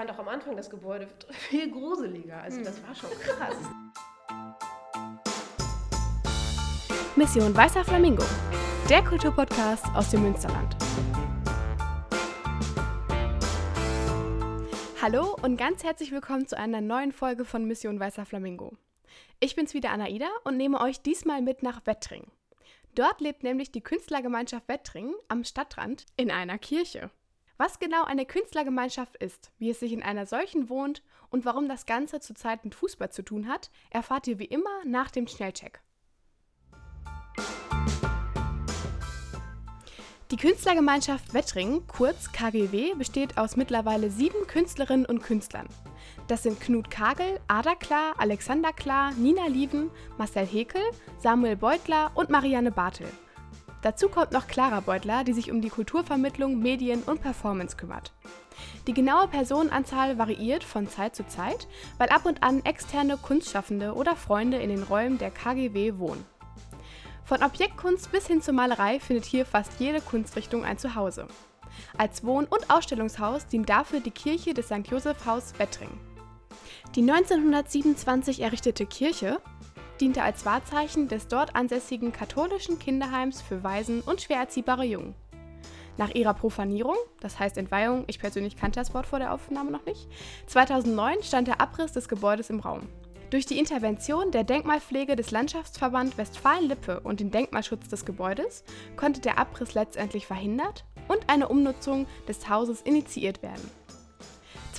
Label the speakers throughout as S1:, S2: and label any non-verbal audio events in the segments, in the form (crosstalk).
S1: fand auch am Anfang das Gebäude viel gruseliger. Also das war schon krass.
S2: Mission Weißer Flamingo, der Kulturpodcast aus dem Münsterland. Hallo und ganz herzlich willkommen zu einer neuen Folge von Mission Weißer Flamingo. Ich bin's wieder Anaida und nehme euch diesmal mit nach Wettring. Dort lebt nämlich die Künstlergemeinschaft Wettring am Stadtrand in einer Kirche. Was genau eine Künstlergemeinschaft ist, wie es sich in einer solchen wohnt und warum das Ganze zurzeit mit Fußball zu tun hat, erfahrt ihr wie immer nach dem Schnellcheck. Die Künstlergemeinschaft Wettring, kurz KGW, besteht aus mittlerweile sieben Künstlerinnen und Künstlern. Das sind Knut Kagel, Ada Klar, Alexander Klar, Nina Lieven, Marcel Hekel, Samuel Beutler und Marianne Bartel. Dazu kommt noch Clara Beutler, die sich um die Kulturvermittlung, Medien und Performance kümmert. Die genaue Personenanzahl variiert von Zeit zu Zeit, weil ab und an externe Kunstschaffende oder Freunde in den Räumen der KGW wohnen. Von Objektkunst bis hin zur Malerei findet hier fast jede Kunstrichtung ein Zuhause. Als Wohn- und Ausstellungshaus dient dafür die Kirche des St. Joseph Haus Wettring. Die 1927 errichtete Kirche diente als Wahrzeichen des dort ansässigen katholischen Kinderheims für Waisen und schwer erziehbare Jungen. Nach ihrer Profanierung, das heißt Entweihung, ich persönlich kannte das Wort vor der Aufnahme noch nicht, 2009 stand der Abriss des Gebäudes im Raum. Durch die Intervention der Denkmalpflege des Landschaftsverband Westfalen-Lippe und den Denkmalschutz des Gebäudes konnte der Abriss letztendlich verhindert und eine Umnutzung des Hauses initiiert werden.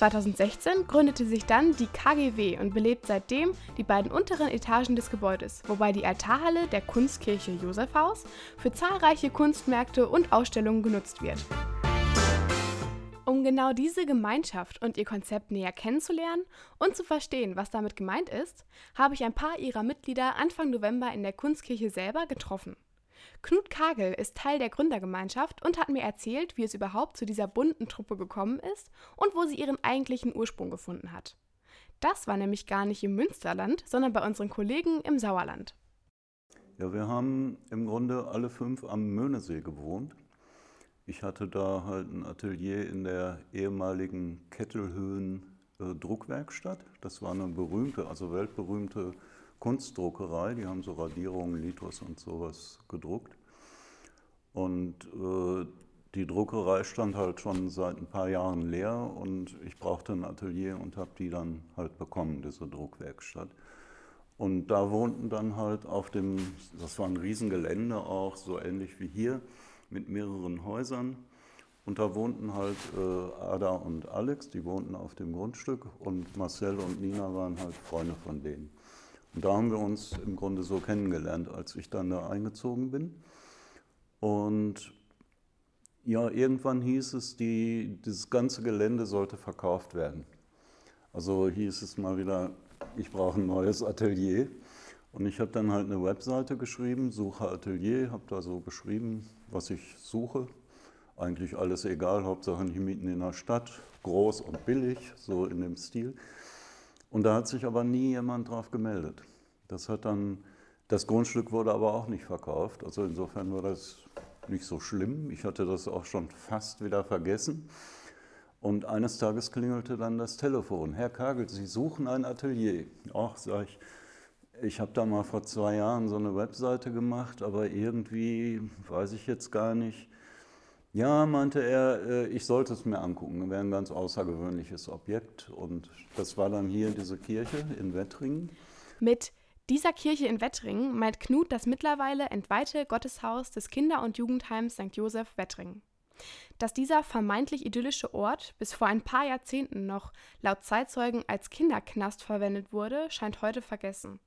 S2: 2016 gründete sich dann die KGW und belebt seitdem die beiden unteren Etagen des Gebäudes, wobei die Altarhalle der Kunstkirche Josefhaus für zahlreiche Kunstmärkte und Ausstellungen genutzt wird. Um genau diese Gemeinschaft und ihr Konzept näher kennenzulernen und zu verstehen, was damit gemeint ist, habe ich ein paar ihrer Mitglieder Anfang November in der Kunstkirche selber getroffen. Knut Kagel ist Teil der Gründergemeinschaft und hat mir erzählt, wie es überhaupt zu dieser bunten Truppe gekommen ist und wo sie ihren eigentlichen Ursprung gefunden hat. Das war nämlich gar nicht im Münsterland, sondern bei unseren Kollegen im Sauerland.
S3: Ja, wir haben im Grunde alle fünf am Möhnesee gewohnt ich hatte da halt ein Atelier in der ehemaligen Kettelhöhen Druckwerkstatt. Das war eine berühmte, also weltberühmte Kunstdruckerei. Die haben so Radierungen, Litos und sowas gedruckt. Und äh, die Druckerei stand halt schon seit ein paar Jahren leer und ich brauchte ein Atelier und habe die dann halt bekommen, diese Druckwerkstatt. Und da wohnten dann halt auf dem, das war ein Riesengelände auch, so ähnlich wie hier, mit mehreren Häusern. Und da wohnten halt äh, Ada und Alex, die wohnten auf dem Grundstück und Marcel und Nina waren halt Freunde von denen. Und da haben wir uns im Grunde so kennengelernt, als ich dann da eingezogen bin. Und ja, irgendwann hieß es, die, dieses ganze Gelände sollte verkauft werden. Also hieß es mal wieder, ich brauche ein neues Atelier. Und ich habe dann halt eine Webseite geschrieben, Suche Atelier, habe da so geschrieben, was ich suche. Eigentlich alles egal, Hauptsache nicht mitten in der Stadt, groß und billig, so in dem Stil. Und da hat sich aber nie jemand drauf gemeldet. Das hat dann, das Grundstück wurde aber auch nicht verkauft. Also insofern war das nicht so schlimm. Ich hatte das auch schon fast wieder vergessen. Und eines Tages klingelte dann das Telefon. Herr Kagel, Sie suchen ein Atelier. Ach, sag ich, ich habe da mal vor zwei Jahren so eine Webseite gemacht, aber irgendwie weiß ich jetzt gar nicht. Ja, meinte er, äh, ich sollte es mir angucken. Wäre ein ganz außergewöhnliches Objekt. Und das war dann hier diese Kirche in Wettringen.
S2: Mit dieser Kirche in Wettringen meint Knut das mittlerweile entweihte Gotteshaus des Kinder- und Jugendheims St. Joseph Wettringen. Dass dieser vermeintlich idyllische Ort bis vor ein paar Jahrzehnten noch laut Zeitzeugen als Kinderknast verwendet wurde, scheint heute vergessen.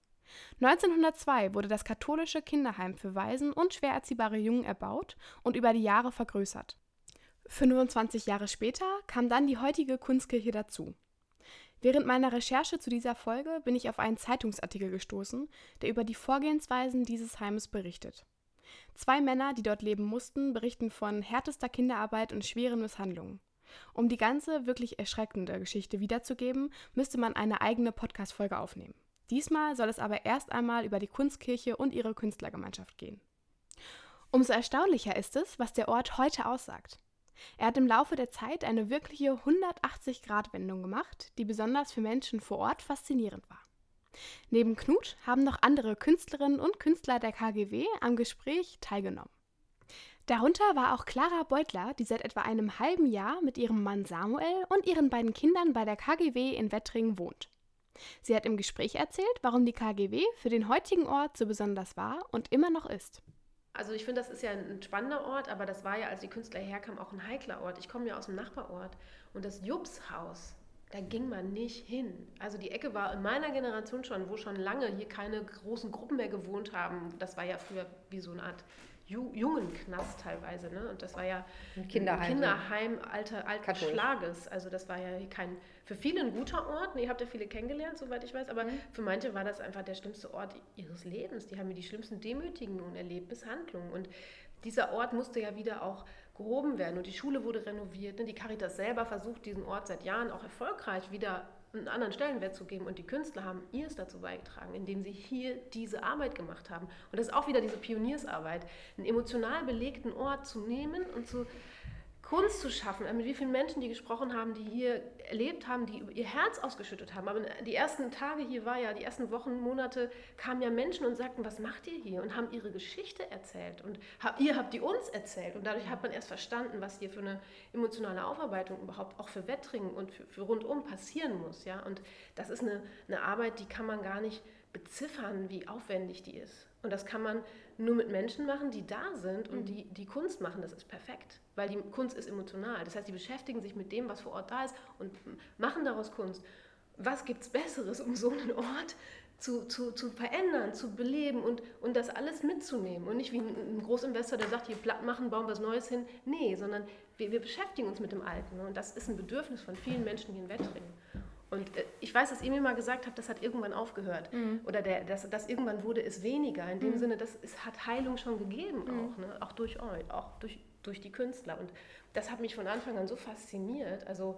S2: 1902 wurde das katholische Kinderheim für Waisen und schwer erziehbare Jungen erbaut und über die Jahre vergrößert. 25 Jahre später kam dann die heutige Kunstkirche dazu. Während meiner Recherche zu dieser Folge bin ich auf einen Zeitungsartikel gestoßen, der über die Vorgehensweisen dieses Heimes berichtet. Zwei Männer, die dort leben mussten, berichten von härtester Kinderarbeit und schweren Misshandlungen. Um die ganze wirklich erschreckende Geschichte wiederzugeben, müsste man eine eigene Podcast-Folge aufnehmen. Diesmal soll es aber erst einmal über die Kunstkirche und ihre Künstlergemeinschaft gehen. Umso erstaunlicher ist es, was der Ort heute aussagt. Er hat im Laufe der Zeit eine wirkliche 180-Grad-Wendung gemacht, die besonders für Menschen vor Ort faszinierend war. Neben Knut haben noch andere Künstlerinnen und Künstler der KGW am Gespräch teilgenommen. Darunter war auch Clara Beutler, die seit etwa einem halben Jahr mit ihrem Mann Samuel und ihren beiden Kindern bei der KGW in Wettringen wohnt. Sie hat im Gespräch erzählt, warum die KGW für den heutigen Ort so besonders war und immer noch ist.
S1: Also ich finde, das ist ja ein spannender Ort, aber das war ja, als die Künstler herkamen, auch ein heikler Ort. Ich komme ja aus dem Nachbarort und das Jupshaus, da ging man nicht hin. Also die Ecke war in meiner Generation schon, wo schon lange hier keine großen Gruppen mehr gewohnt haben. Das war ja früher wie so eine Art Ju Jungenknast teilweise. Ne? Und das war ja ein Kinderheim, Kinderheim alter, alten Schlages. Also das war ja kein, für viele ein guter Ort. ihr habt ja viele kennengelernt, soweit ich weiß. Aber mhm. für manche war das einfach der schlimmste Ort ihres Lebens. Die haben mir die schlimmsten Demütigungen erlebt, Misshandlungen. Und dieser Ort musste ja wieder auch gehoben werden. Und die Schule wurde renoviert. Ne? Die Caritas selber versucht, diesen Ort seit Jahren auch erfolgreich wieder einen anderen Stellenwert zu geben. Und die Künstler haben ihrs dazu beigetragen, indem sie hier diese Arbeit gemacht haben. Und das ist auch wieder diese Pioniersarbeit, einen emotional belegten Ort zu nehmen und zu Kunst zu schaffen, mit wie vielen Menschen die gesprochen haben, die hier erlebt haben, die ihr Herz ausgeschüttet haben. Aber die ersten Tage hier war ja, die ersten Wochen, Monate kamen ja Menschen und sagten, was macht ihr hier? Und haben ihre Geschichte erzählt. Und ihr habt die uns erzählt. Und dadurch hat man erst verstanden, was hier für eine emotionale Aufarbeitung überhaupt auch für Wettringen und für, für rundum passieren muss. Ja? Und das ist eine, eine Arbeit, die kann man gar nicht beziffern, wie aufwendig die ist. Und das kann man nur mit Menschen machen, die da sind und mhm. die, die Kunst machen. Das ist perfekt, weil die Kunst ist emotional. Das heißt, die beschäftigen sich mit dem, was vor Ort da ist und machen daraus Kunst. Was gibt es Besseres, um so einen Ort zu, zu, zu verändern, zu beleben und, und das alles mitzunehmen? Und nicht wie ein, ein Großinvestor, der sagt, hier platt machen, bauen wir was Neues hin. Nee, sondern wir, wir beschäftigen uns mit dem Alten. Und das ist ein Bedürfnis von vielen Menschen hier in Wettringen. Und äh, ich weiß, dass ihr mir mal gesagt habt, das hat irgendwann aufgehört. Mhm. Oder der, das, das irgendwann wurde es weniger. In dem mhm. Sinne, das, es hat Heilung schon gegeben, mhm. auch, ne? auch durch euch, auch durch, durch die Künstler. Und das hat mich von Anfang an so fasziniert. Also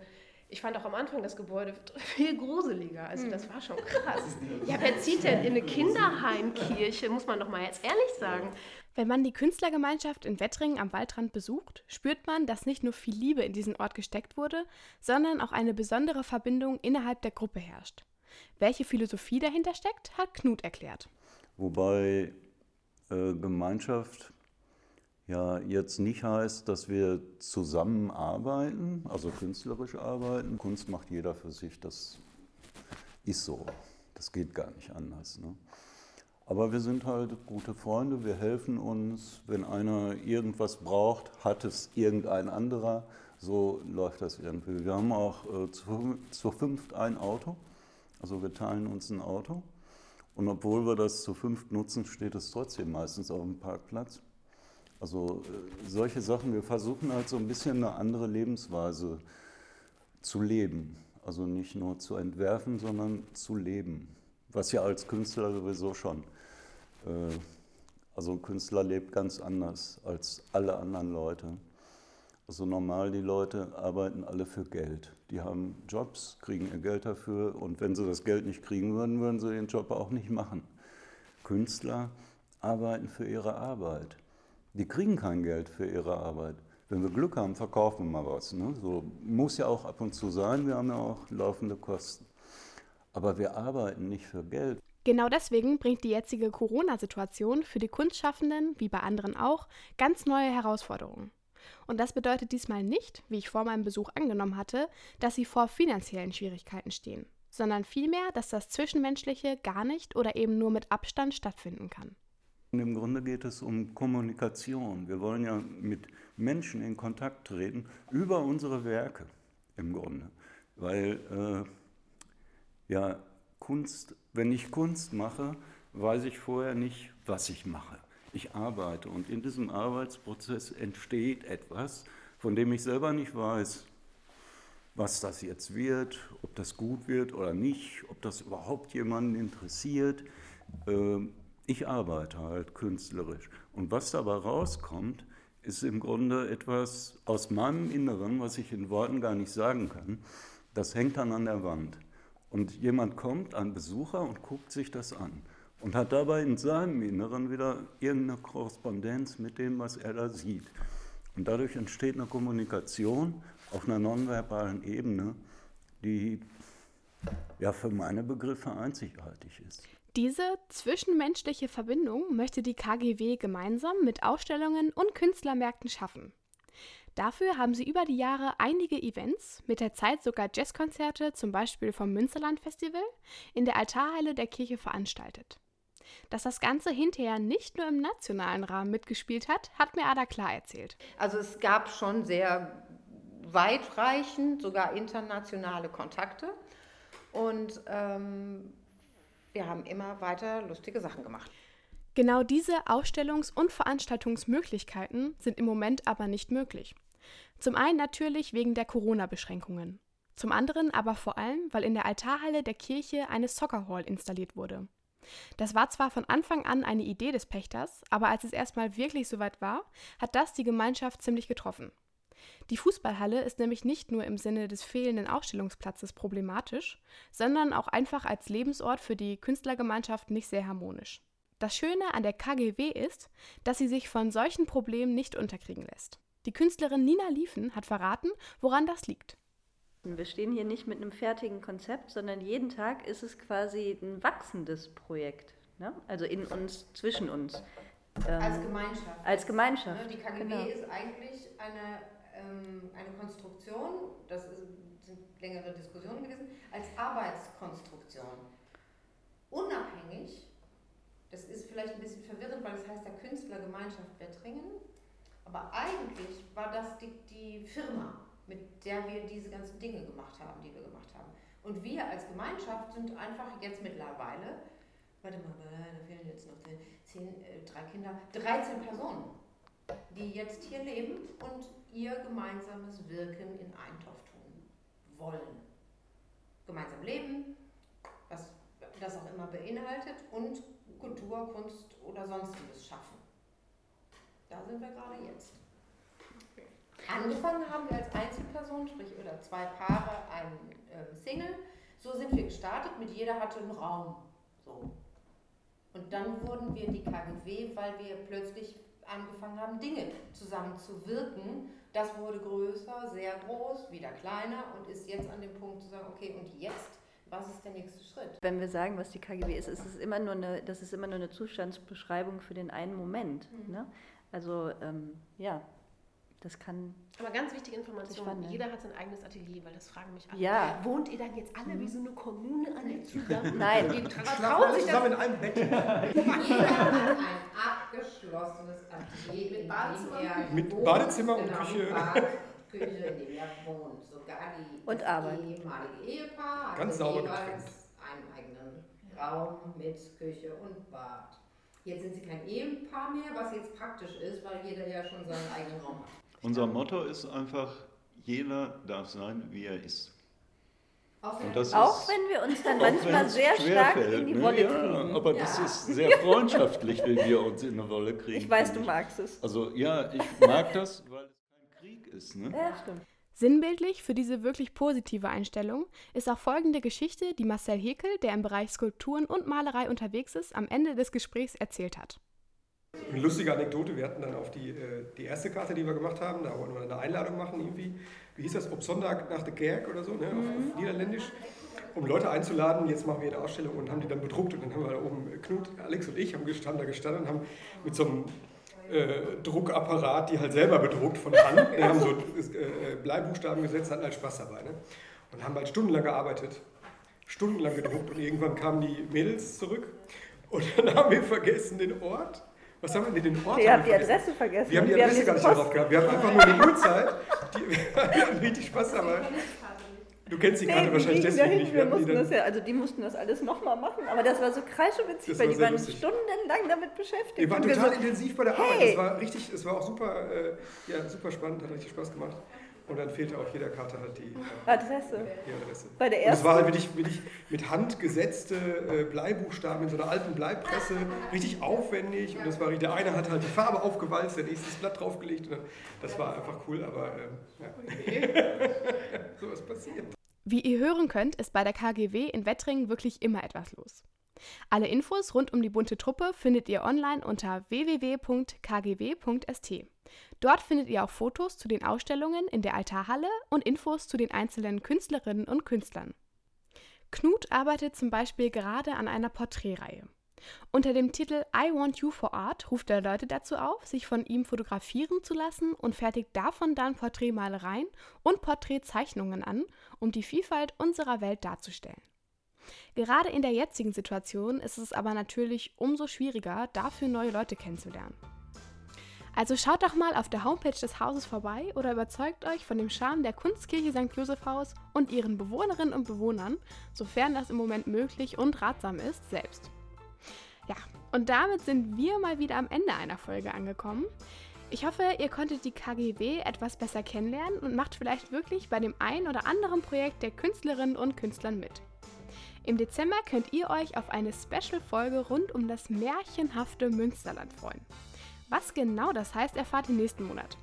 S1: ich fand auch am Anfang das Gebäude (laughs) viel gruseliger. Also das war schon krass. (laughs) Ja, wer zieht denn in eine Kinderheimkirche, muss man doch mal jetzt ehrlich sagen.
S2: Wenn man die Künstlergemeinschaft in Wettringen am Waldrand besucht, spürt man, dass nicht nur viel Liebe in diesen Ort gesteckt wurde, sondern auch eine besondere Verbindung innerhalb der Gruppe herrscht. Welche Philosophie dahinter steckt, hat Knut erklärt.
S3: Wobei äh, Gemeinschaft ja jetzt nicht heißt, dass wir zusammenarbeiten, also künstlerisch arbeiten. Kunst macht jeder für sich, das ist so. Das geht gar nicht anders. Ne? Aber wir sind halt gute Freunde, wir helfen uns. Wenn einer irgendwas braucht, hat es irgendein anderer. So läuft das irgendwie. Wir haben auch äh, zu, zu fünft ein Auto, also wir teilen uns ein Auto. Und obwohl wir das zu fünft nutzen, steht es trotzdem meistens auf dem Parkplatz. Also äh, solche Sachen, wir versuchen halt so ein bisschen eine andere Lebensweise zu leben. Also nicht nur zu entwerfen, sondern zu leben. Was ja als Künstler sowieso schon also ein Künstler lebt ganz anders als alle anderen Leute. Also normal, die Leute arbeiten alle für Geld. Die haben Jobs, kriegen ihr Geld dafür und wenn sie das Geld nicht kriegen würden, würden sie den Job auch nicht machen. Künstler arbeiten für ihre Arbeit. Die kriegen kein Geld für ihre Arbeit. Wenn wir Glück haben, verkaufen wir mal was. Ne? So muss ja auch ab und zu sein, wir haben ja auch laufende Kosten. Aber wir arbeiten nicht für Geld.
S2: Genau deswegen bringt die jetzige Corona-Situation für die Kunstschaffenden, wie bei anderen auch, ganz neue Herausforderungen. Und das bedeutet diesmal nicht, wie ich vor meinem Besuch angenommen hatte, dass sie vor finanziellen Schwierigkeiten stehen, sondern vielmehr, dass das Zwischenmenschliche gar nicht oder eben nur mit Abstand stattfinden kann.
S3: Im Grunde geht es um Kommunikation. Wir wollen ja mit Menschen in Kontakt treten über unsere Werke im Grunde. Weil äh, ja, Kunst, wenn ich Kunst mache, weiß ich vorher nicht, was ich mache. Ich arbeite und in diesem Arbeitsprozess entsteht etwas, von dem ich selber nicht weiß, was das jetzt wird, ob das gut wird oder nicht, ob das überhaupt jemanden interessiert. Ähm, ich arbeite halt künstlerisch. Und was dabei rauskommt, ist im Grunde etwas aus meinem Inneren, was ich in Worten gar nicht sagen kann. Das hängt dann an der Wand. Und jemand kommt, ein Besucher, und guckt sich das an und hat dabei in seinem Inneren wieder irgendeine Korrespondenz mit dem, was er da sieht. Und dadurch entsteht eine Kommunikation auf einer nonverbalen Ebene, die ja für meine Begriffe einzigartig ist.
S2: Diese zwischenmenschliche Verbindung möchte die KGW gemeinsam mit Ausstellungen und Künstlermärkten schaffen. Dafür haben sie über die Jahre einige Events, mit der Zeit sogar Jazzkonzerte, zum Beispiel vom Münsterland Festival, in der Altarhalle der Kirche veranstaltet. Dass das Ganze hinterher nicht nur im nationalen Rahmen mitgespielt hat, hat mir Ada klar erzählt.
S4: Also es gab schon sehr weitreichend, sogar internationale Kontakte. Und ähm, wir haben immer weiter lustige Sachen gemacht.
S2: Genau diese Ausstellungs- und Veranstaltungsmöglichkeiten sind im Moment aber nicht möglich. Zum einen natürlich wegen der Corona-Beschränkungen. Zum anderen aber vor allem, weil in der Altarhalle der Kirche eine Soccer Hall installiert wurde. Das war zwar von Anfang an eine Idee des Pächters, aber als es erstmal wirklich soweit war, hat das die Gemeinschaft ziemlich getroffen. Die Fußballhalle ist nämlich nicht nur im Sinne des fehlenden Ausstellungsplatzes problematisch, sondern auch einfach als Lebensort für die Künstlergemeinschaft nicht sehr harmonisch. Das Schöne an der KGW ist, dass sie sich von solchen Problemen nicht unterkriegen lässt. Die Künstlerin Nina Liefen hat verraten, woran das liegt.
S5: Wir stehen hier nicht mit einem fertigen Konzept, sondern jeden Tag ist es quasi ein wachsendes Projekt. Ne? Also in uns, zwischen uns.
S4: Ähm, als Gemeinschaft.
S5: Als Gemeinschaft.
S4: Ne, die KGW genau. ist eigentlich eine, ähm, eine Konstruktion, das ist, sind längere Diskussionen gewesen, als Arbeitskonstruktion. Unabhängig, das ist vielleicht ein bisschen verwirrend, weil es heißt ja Künstlergemeinschaft Wettringen, aber eigentlich war das die, die Firma mit der wir diese ganzen Dinge gemacht haben, die wir gemacht haben. Und wir als Gemeinschaft sind einfach jetzt mittlerweile, warte mal, da fehlen jetzt noch zehn, äh, drei Kinder, 13 Personen, die jetzt hier leben und ihr gemeinsames Wirken in Eintopf tun wollen. Gemeinsam leben, was das auch immer beinhaltet, und Kultur, Kunst oder sonstiges schaffen. Da sind wir gerade jetzt. Angefangen haben wir als Einzelperson, sprich oder zwei Paare, ein äh, Single. So sind wir gestartet, mit jeder hatte einen Raum. So. Und dann wurden wir die KGW, weil wir plötzlich angefangen haben, Dinge zusammen zu wirken. Das wurde größer, sehr groß, wieder kleiner und ist jetzt an dem Punkt zu sagen, okay, und jetzt, was ist der nächste Schritt?
S5: Wenn wir sagen, was die KGW ist, ist es immer nur eine, das ist immer nur eine Zustandsbeschreibung für den einen Moment. Mhm. Ne? Also ähm, ja, das kann.
S1: Aber ganz wichtige Information: Jeder hat sein eigenes Atelier, weil das fragen mich alle.
S5: Ja.
S1: Wohnt ihr dann jetzt alle mhm. wie so eine Kommune alle zusammen? (laughs)
S5: Nein.
S6: Die trauen sich zusammen in einem Bett. (laughs)
S4: Jeder hat ein abgeschlossenes Atelier
S6: mit Badezimmer, mit Badezimmer und genau, Küche. (laughs)
S4: Küche, in dem er wohnt. Sogar die
S5: und Arbeit.
S4: ehemalige Ehepaar
S6: Ganz sauber getrennt.
S4: einen eigenen Raum mit Küche und Bad. Jetzt sind sie kein Ehepaar mehr, was jetzt praktisch ist, weil jeder ja schon seinen eigenen Raum hat.
S3: Unser Motto ist einfach, jeder darf sein, wie er ist.
S5: Auch wenn, auch wenn wir uns dann manchmal sehr stark fällt, in die ne? Wolle kriegen.
S3: Ja, aber ja. das ist sehr freundschaftlich, wenn wir uns in eine Wolle kriegen.
S5: Ich weiß, du magst es.
S3: Also ja, ich mag das, weil es kein Krieg ist. Ne?
S5: Ja, stimmt.
S2: Sinnbildlich für diese wirklich positive Einstellung ist auch folgende Geschichte, die Marcel Hekel, der im Bereich Skulpturen und Malerei unterwegs ist, am Ende des Gesprächs erzählt hat.
S6: Eine lustige Anekdote, wir hatten dann auf die, äh, die erste Karte, die wir gemacht haben, da wollten wir eine Einladung machen irgendwie. Wie hieß das? Ob Sonntag nach der Kerk oder so, ne? auf, auf mhm. Niederländisch. Um Leute einzuladen, jetzt machen wir eine Ausstellung und haben die dann bedruckt. Und dann haben wir da oben, Knut, Alex und ich haben gestanden, da gestanden und haben mit so einem äh, Druckapparat, die halt selber bedruckt von Hand. Wir haben so äh, Bleibuchstaben gesetzt, hatten halt Spaß dabei. Ne? Und haben halt stundenlang gearbeitet, stundenlang gedruckt und irgendwann kamen die Mädels zurück und (laughs) dann haben wir vergessen den Ort was haben wir denn den Ort?
S5: Ihr habt die Adresse vergessen.
S6: Wir haben die Adresse gar nicht darauf gehabt. Wir haben einfach nur die Uhrzeit. Die, wir (laughs) hatten richtig Spaß dabei. Du kennst die Karte nee, wahrscheinlich deswegen nicht.
S5: Wir, wir mussten das ja, also die mussten das alles nochmal machen, aber das war so kreischewitzig, weil die waren lustig. stundenlang damit beschäftigt.
S6: Wir waren total so, intensiv bei der Arbeit. Hey. Das war richtig, es war auch super, äh, ja, super spannend, hat richtig Spaß gemacht. Und dann fehlte auf jeder Karte halt die
S5: äh, Adresse.
S6: Die Adresse.
S5: Bei der ersten.
S6: Und es war halt wirklich, wirklich mit Hand gesetzte äh, Bleibuchstaben in so einer alten Bleipresse, richtig aufwendig. Und das war, der eine hat halt die Farbe aufgewalzt, der nächste das Blatt draufgelegt. Und dann, das war einfach cool, aber ähm, ja. (laughs) (laughs) so was passiert.
S2: Wie ihr hören könnt, ist bei der KGW in Wettringen wirklich immer etwas los. Alle Infos rund um die bunte Truppe findet ihr online unter www.kgw.st. Dort findet ihr auch Fotos zu den Ausstellungen in der Altarhalle und Infos zu den einzelnen Künstlerinnen und Künstlern. Knut arbeitet zum Beispiel gerade an einer Porträtreihe. Unter dem Titel I Want You for Art ruft er Leute dazu auf, sich von ihm fotografieren zu lassen und fertigt davon dann Porträtmalereien und Porträtzeichnungen an, um die Vielfalt unserer Welt darzustellen. Gerade in der jetzigen Situation ist es aber natürlich umso schwieriger, dafür neue Leute kennenzulernen. Also schaut doch mal auf der Homepage des Hauses vorbei oder überzeugt euch von dem Charme der Kunstkirche St. Joseph Haus und ihren Bewohnerinnen und Bewohnern, sofern das im Moment möglich und ratsam ist, selbst. Ja, und damit sind wir mal wieder am Ende einer Folge angekommen. Ich hoffe, ihr konntet die KGW etwas besser kennenlernen und macht vielleicht wirklich bei dem ein oder anderen Projekt der Künstlerinnen und Künstlern mit. Im Dezember könnt ihr euch auf eine Special-Folge rund um das märchenhafte Münsterland freuen. Was genau das heißt, erfahrt ihr nächsten Monat.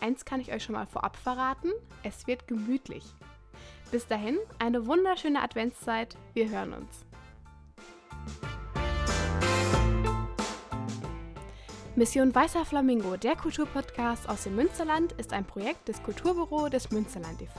S2: Eins kann ich euch schon mal vorab verraten, es wird gemütlich. Bis dahin, eine wunderschöne Adventszeit, wir hören uns. Mission Weißer Flamingo, der Kulturpodcast aus dem Münsterland, ist ein Projekt des Kulturbüro des Münsterland e.V.